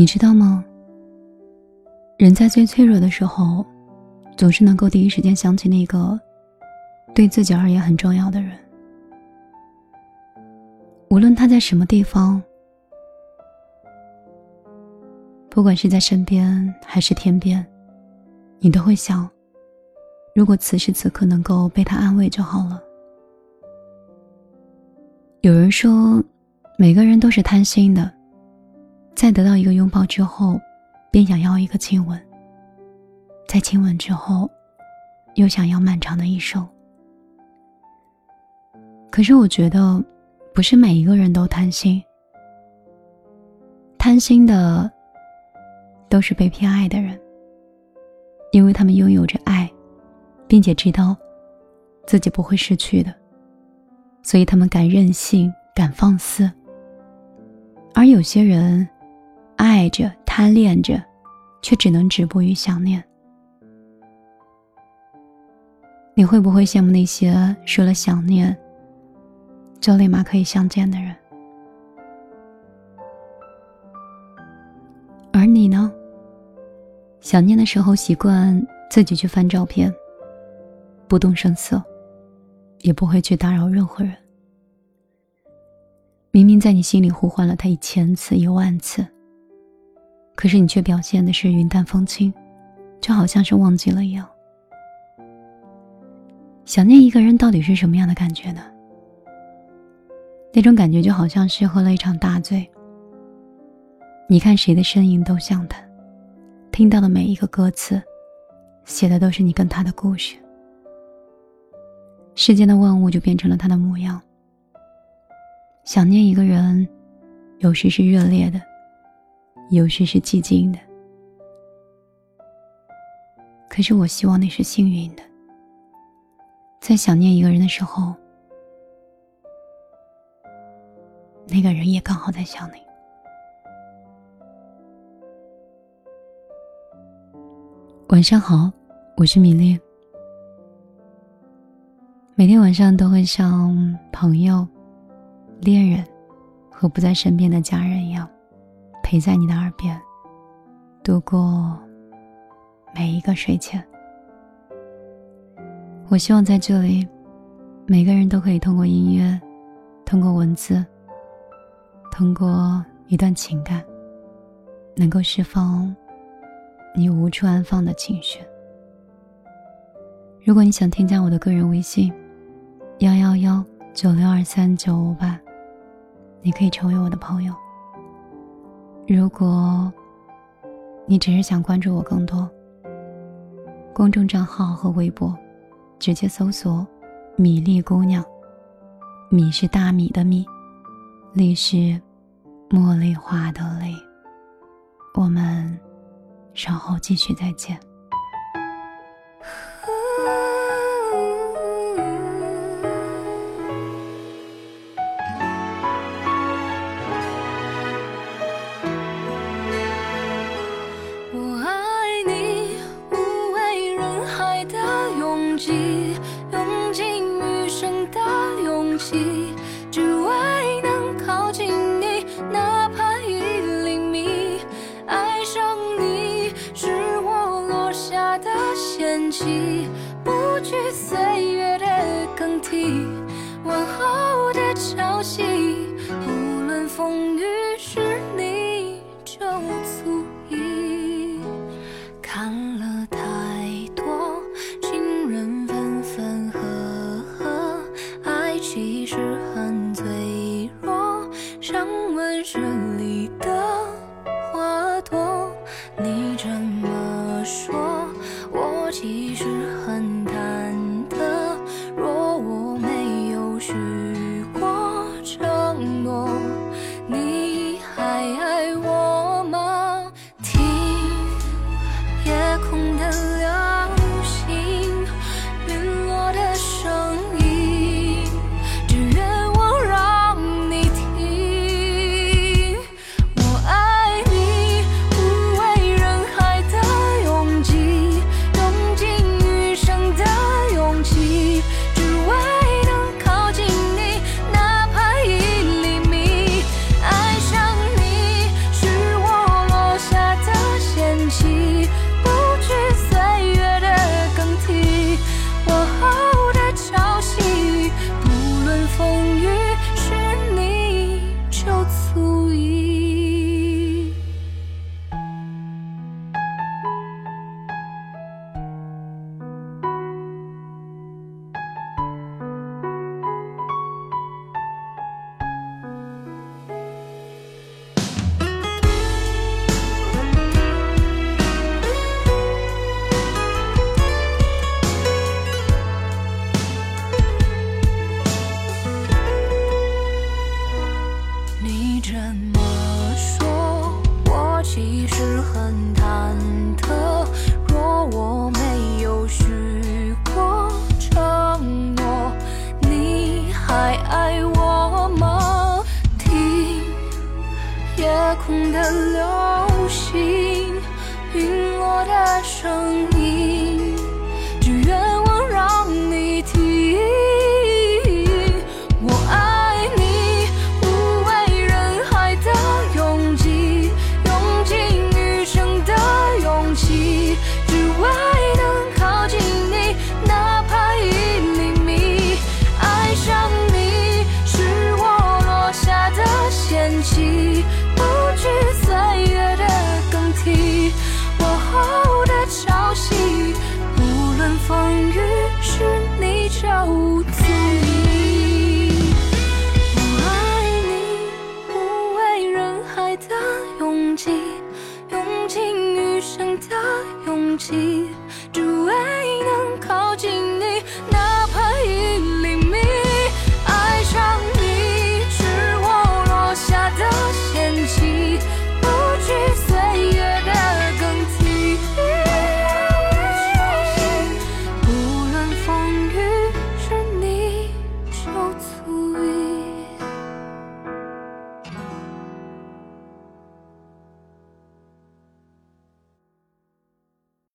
你知道吗？人在最脆弱的时候，总是能够第一时间想起那个对自己而言很重要的人。无论他在什么地方，不管是在身边还是天边，你都会想：如果此时此刻能够被他安慰就好了。有人说，每个人都是贪心的。在得到一个拥抱之后，便想要一个亲吻。在亲吻之后，又想要漫长的一生。可是我觉得，不是每一个人都贪心。贪心的，都是被偏爱的人，因为他们拥有着爱，并且知道自己不会失去的，所以他们敢任性，敢放肆。而有些人。爱着，贪恋着，却只能止步于想念。你会不会羡慕那些说了想念就立马可以相见的人？而你呢？想念的时候习惯自己去翻照片，不动声色，也不会去打扰任何人。明明在你心里呼唤了他一千次、一万次。可是你却表现的是云淡风轻，就好像是忘记了一样。想念一个人到底是什么样的感觉呢？那种感觉就好像是喝了一场大醉。你看谁的身影都像他，听到的每一个歌词，写的都是你跟他的故事。世间的万物就变成了他的模样。想念一个人，有时是热烈的。有时是寂静的，可是我希望你是幸运的，在想念一个人的时候，那个人也刚好在想你。晚上好，我是米粒，每天晚上都会像朋友、恋人和不在身边的家人一样。陪在你的耳边，度过每一个睡前。我希望在这里，每个人都可以通过音乐，通过文字，通过一段情感，能够释放你无处安放的情绪。如果你想添加我的个人微信，幺幺幺九六二三九五八，你可以成为我的朋友。如果你只是想关注我更多，公众账号和微博，直接搜索“米粒姑娘”，米是大米的米，粒是茉莉花的粒。我们稍后继续再见。只为能靠近你，哪怕一厘米，爱上你是我落下的险棋，不去随。是很这么说我其实很忐忑若我没有许过承诺你还爱我吗？听夜空的流星陨落的声音。不足以我爱你无畏人海的拥挤用尽余生的勇气。